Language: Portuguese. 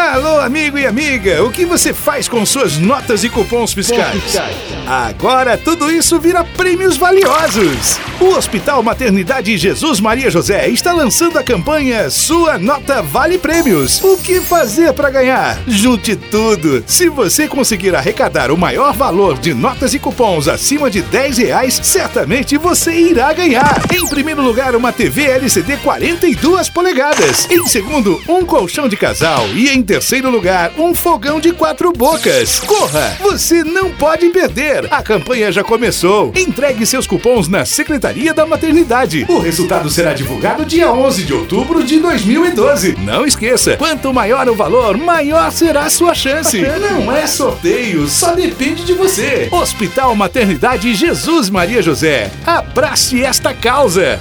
Alô, amigo e amiga, o que você faz com suas notas e cupons fiscais? Agora tudo isso vira prêmios valiosos. O Hospital Maternidade Jesus Maria José está lançando a campanha Sua Nota Vale Prêmios. O que fazer para ganhar? Junte tudo. Se você conseguir arrecadar o maior valor de notas e cupons acima de 10 reais, certamente você irá ganhar. Em primeiro lugar, uma TV LCD 42 polegadas. Em segundo, um colchão de casal. E em terceiro lugar, um fogão de quatro bocas. Corra! Você não pode perder! A campanha já começou. Entregue seus cupons na Secretaria da Maternidade. O resultado será divulgado dia 11 de outubro de 2012. Não esqueça, quanto maior o valor, maior será a sua chance. Não é sorteio, só depende de você. Hospital Maternidade Jesus Maria José. Abrace esta causa.